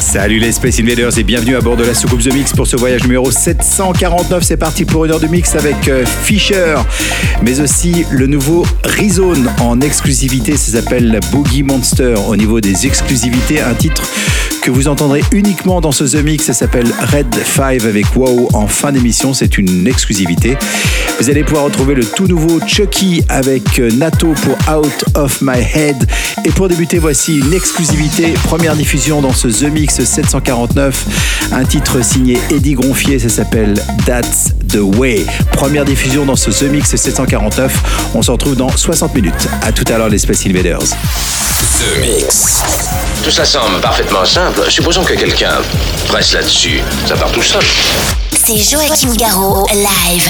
Salut les Space Invaders et bienvenue à bord de la soucoupe The Mix pour ce voyage numéro 749. C'est parti pour une heure de mix avec euh, Fisher, mais aussi le nouveau Rezone en exclusivité. Ça s'appelle Boogie Monster. Au niveau des exclusivités, un titre vous entendrez uniquement dans ce The Mix. Ça s'appelle Red 5 avec Wow en fin d'émission. C'est une exclusivité. Vous allez pouvoir retrouver le tout nouveau Chucky avec euh, Nato pour Out of My Head. Et pour débuter, voici une exclusivité. Première diffusion dans ce The Mix 749. Un titre signé Eddie Gronfier. Ça s'appelle That's the Way. Première diffusion dans ce The Mix 749. On se retrouve dans 60 minutes. À tout à l'heure, les Space Invaders. The Mix. Tout ça semble parfaitement simple. Supposons que quelqu'un presse là-dessus. Ça part tout seul. C'est Joachim Garraud, live.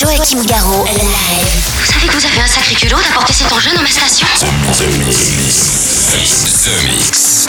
Joachim Garraud, live. Vous savez que vous avez un sacré culot d'apporter cet engin dans ma station The Mix. The Mix.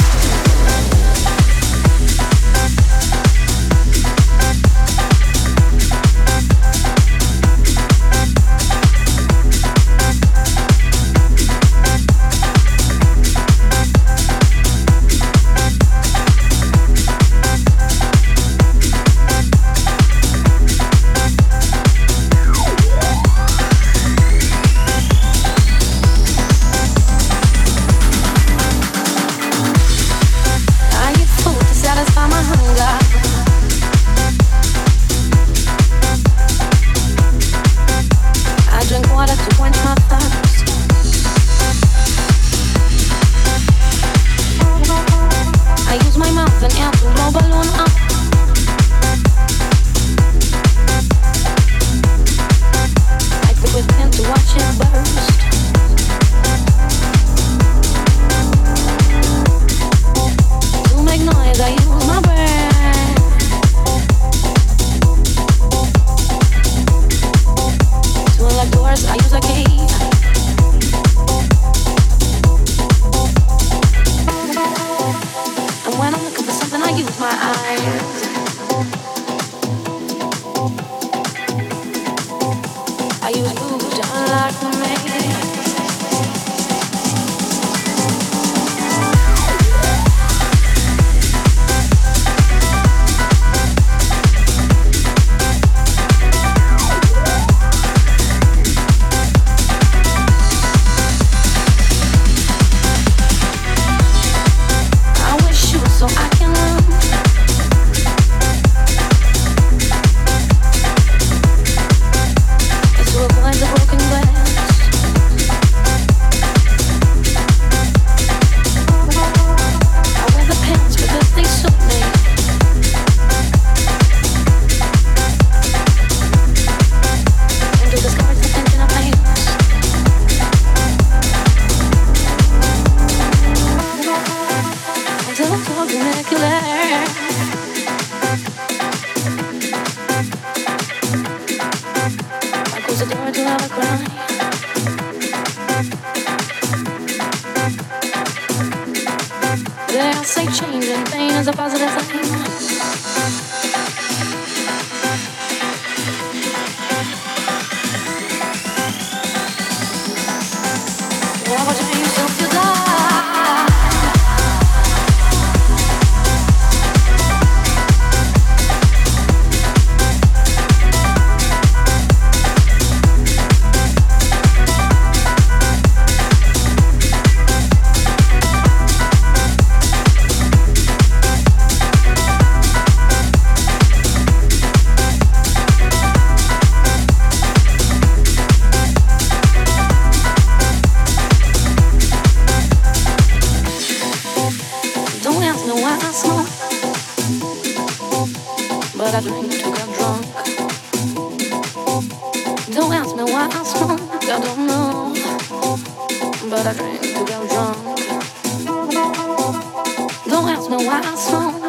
no I smoke,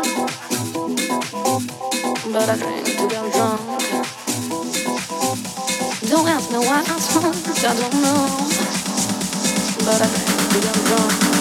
but I drink to get drunk. Don't ask me why I smoke, I don't know, but I drink to get drunk.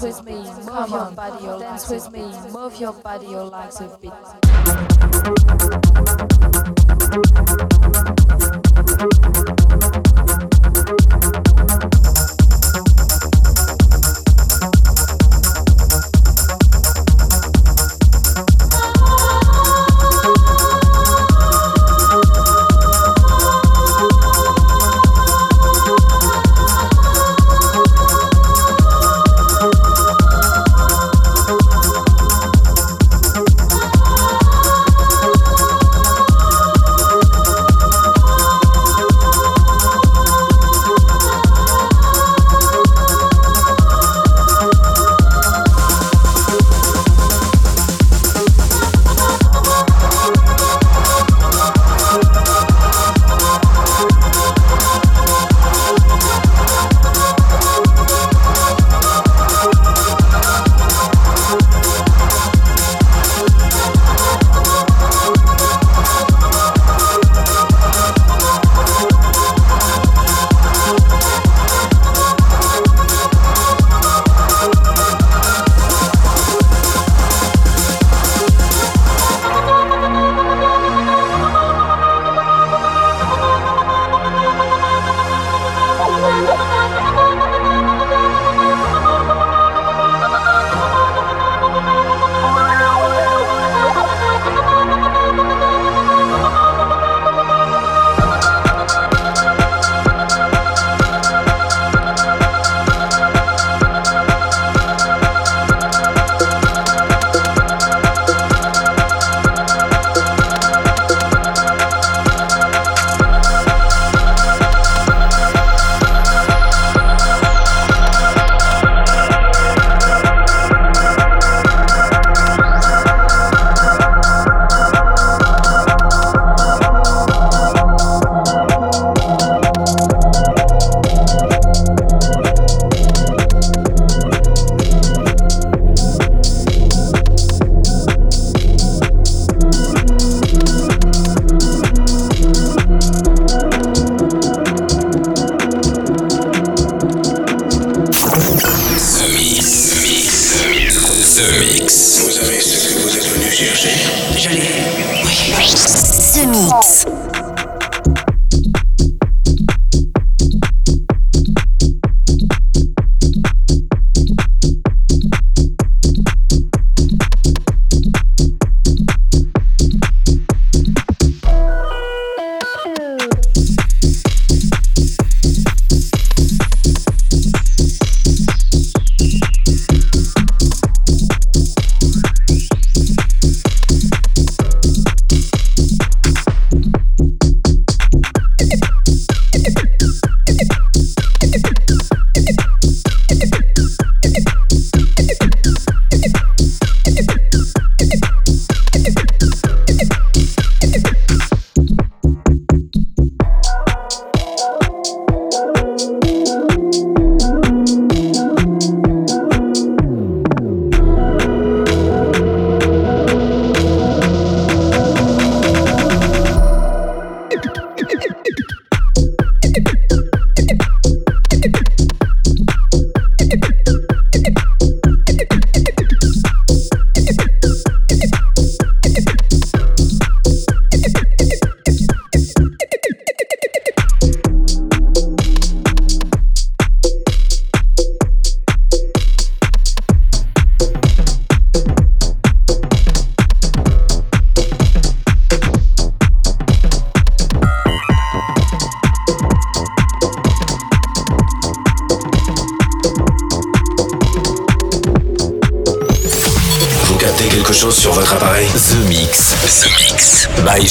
Dance with me, move your body, oh dance with me, move your body, oh like a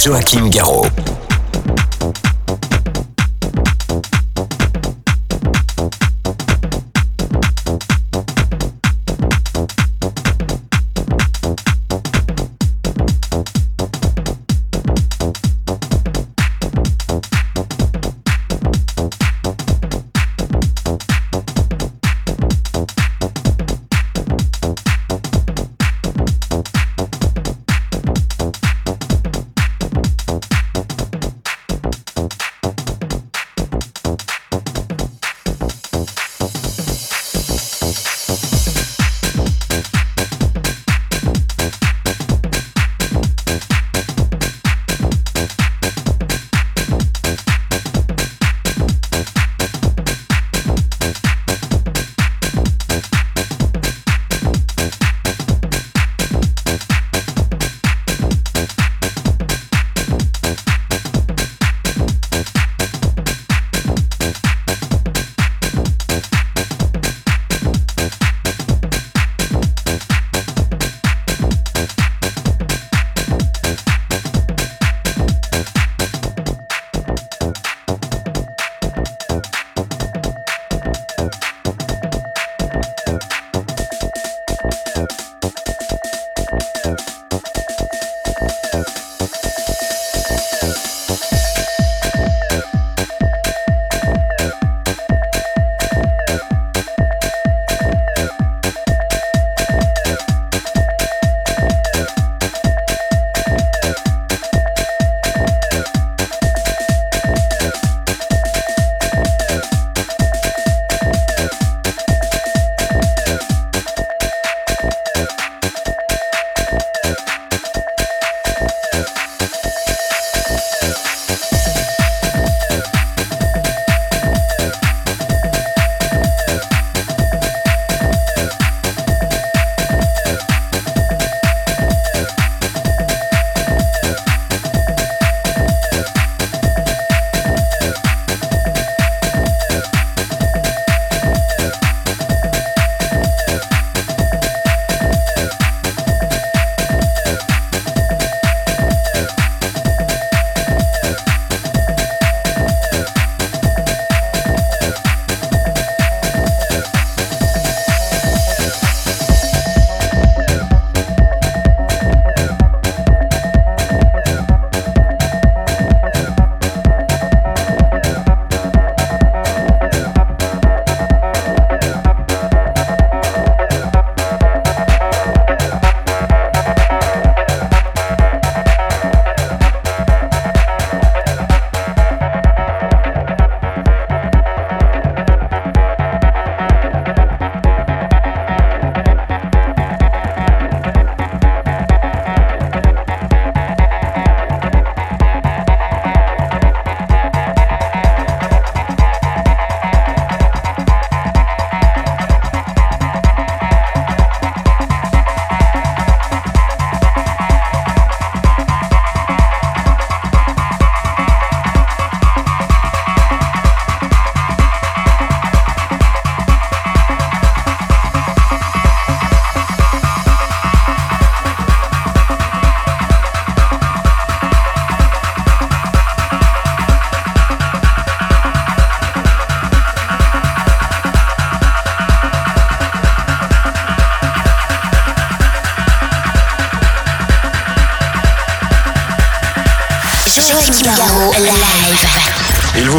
Joachim Garraud.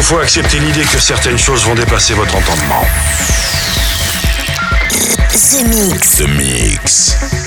Faut accepter l'idée que certaines choses vont dépasser votre entendement. The Mix. The Mix.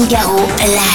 C'est Joachim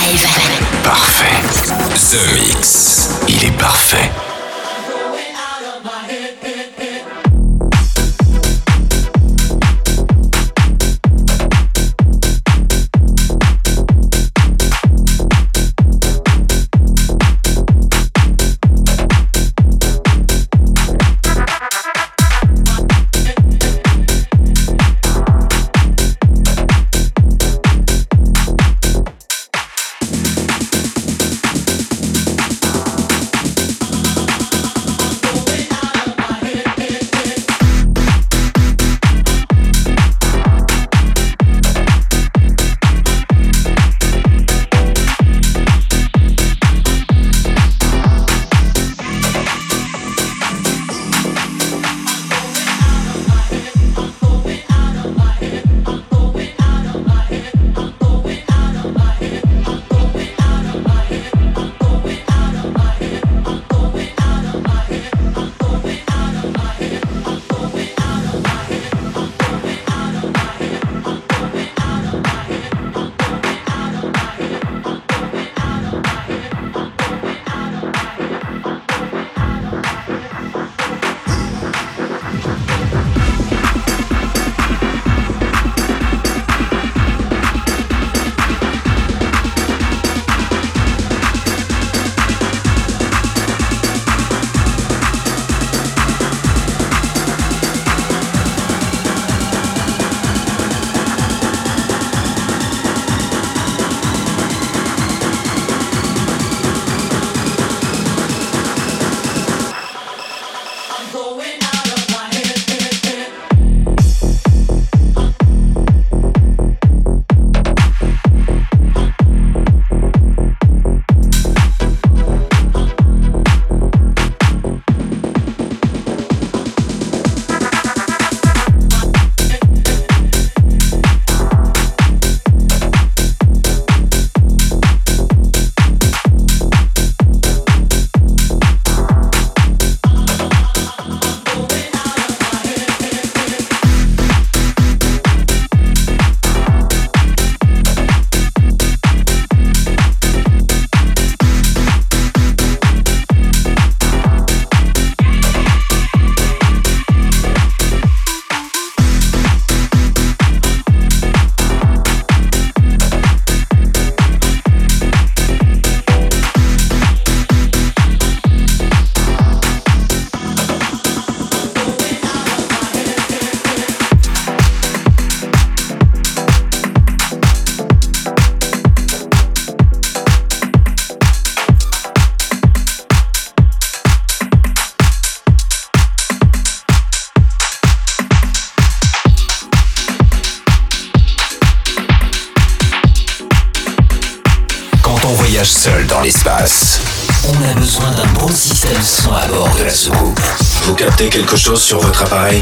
Quelque chose sur votre appareil.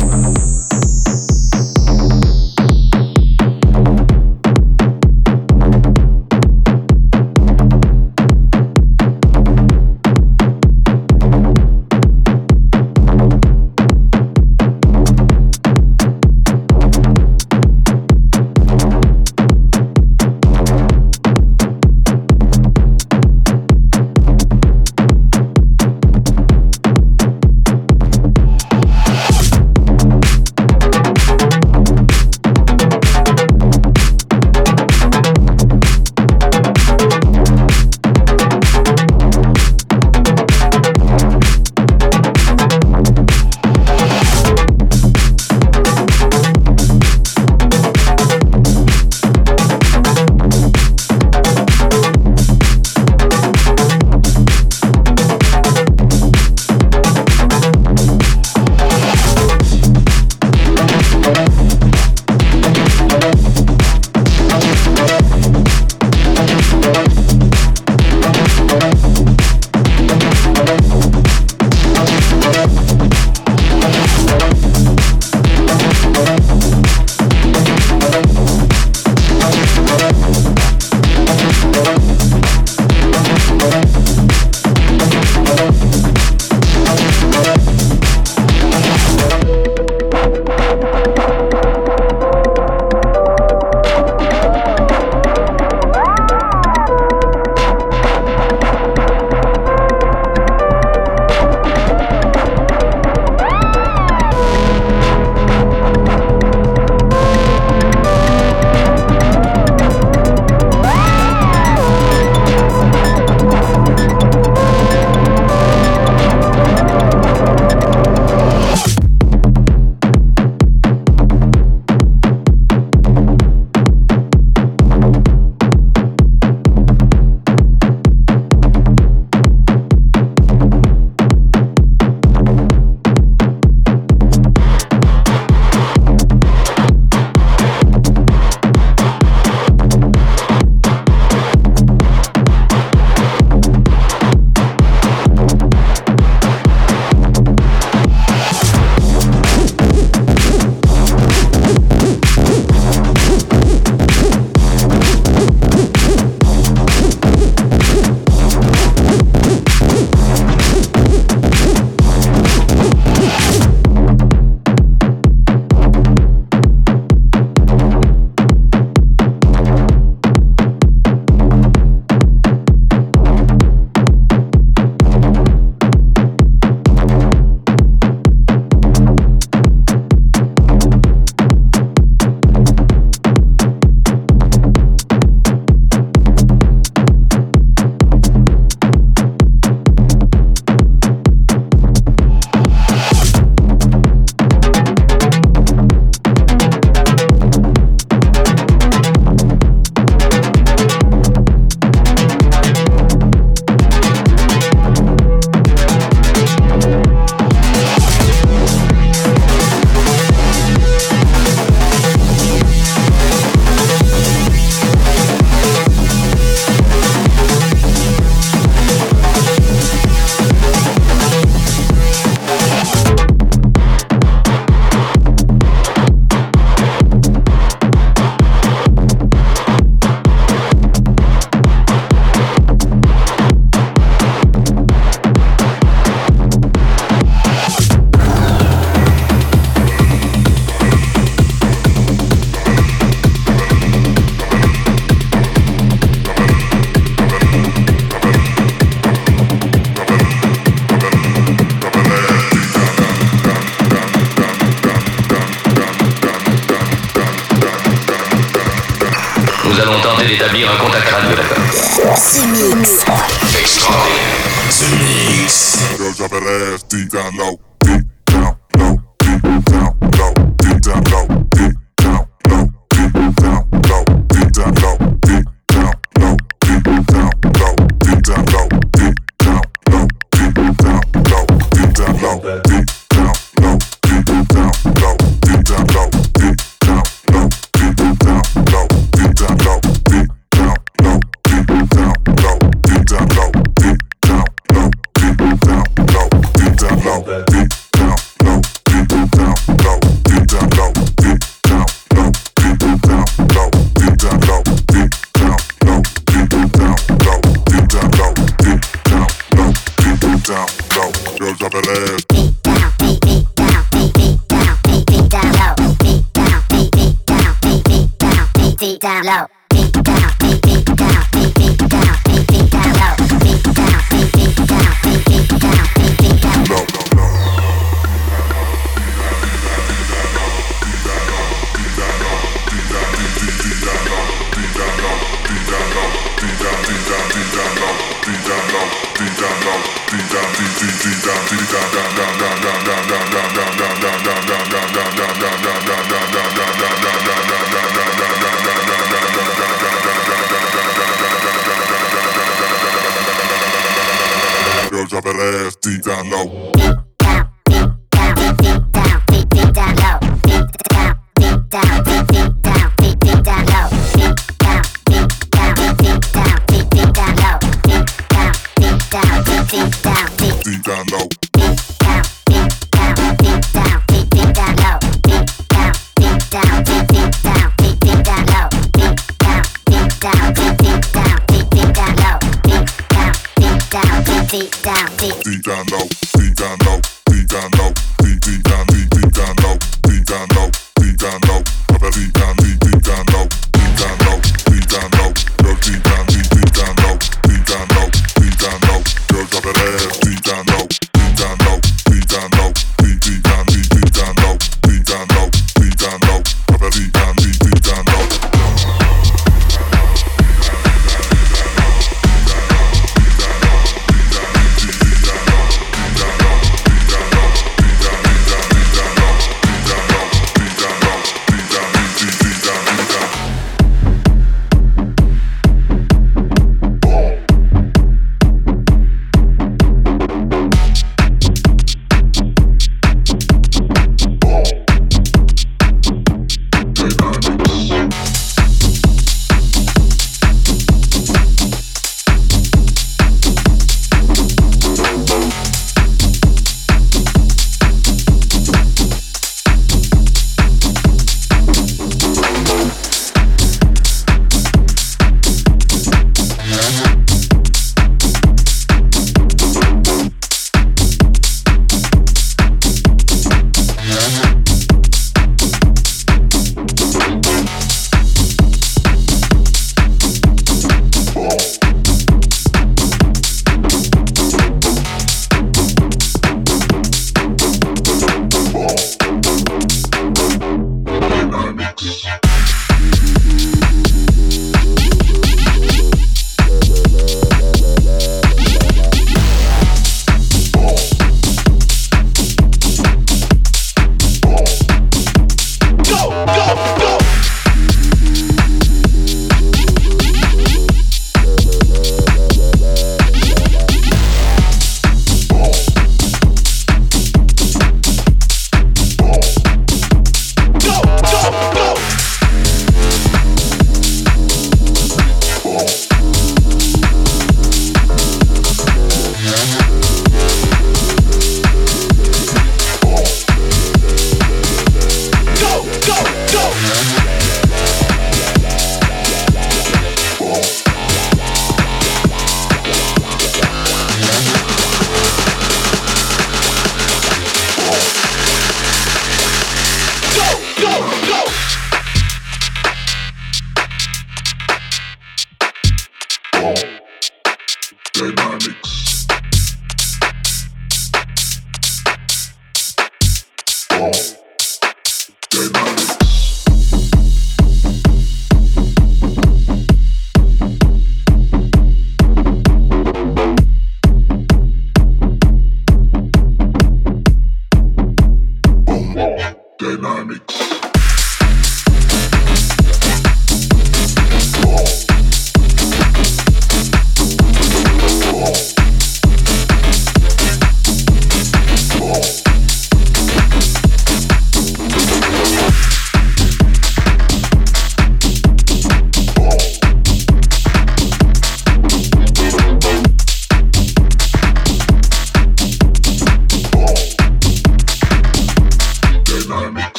Down low.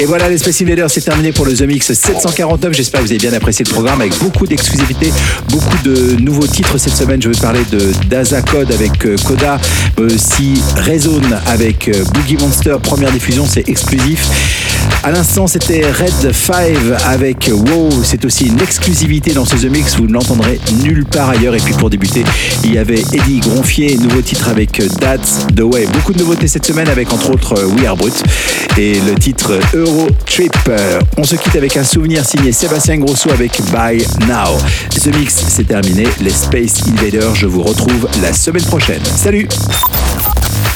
Et voilà, les Space Invaders, c'est terminé pour le The Mix 749. J'espère que vous avez bien apprécié le programme avec beaucoup d'exclusivité, beaucoup de nouveaux titres cette semaine. Je vais parler de Daza Code avec euh, Coda, mais aussi Rezone avec euh, Boogie Monster. Première diffusion, c'est exclusif. À l'instant, c'était Red 5 avec Wow. C'est aussi une exclusivité dans ce The Mix. Vous ne l'entendrez nulle part ailleurs. Et puis pour débuter, il y avait Eddie Gronfier, nouveau titre avec That's the Way. Beaucoup de nouveautés cette semaine avec entre autres We Are Brut et le titre Euro Trip. On se quitte avec un souvenir signé Sébastien Grosso avec By Now. The Mix, c'est terminé. Les Space Invaders, je vous retrouve la semaine prochaine. Salut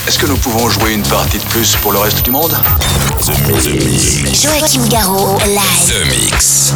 Est-ce que nous pouvons jouer une partie de plus pour le reste du monde? The Mix. Joachim Garraud, live. The Mix.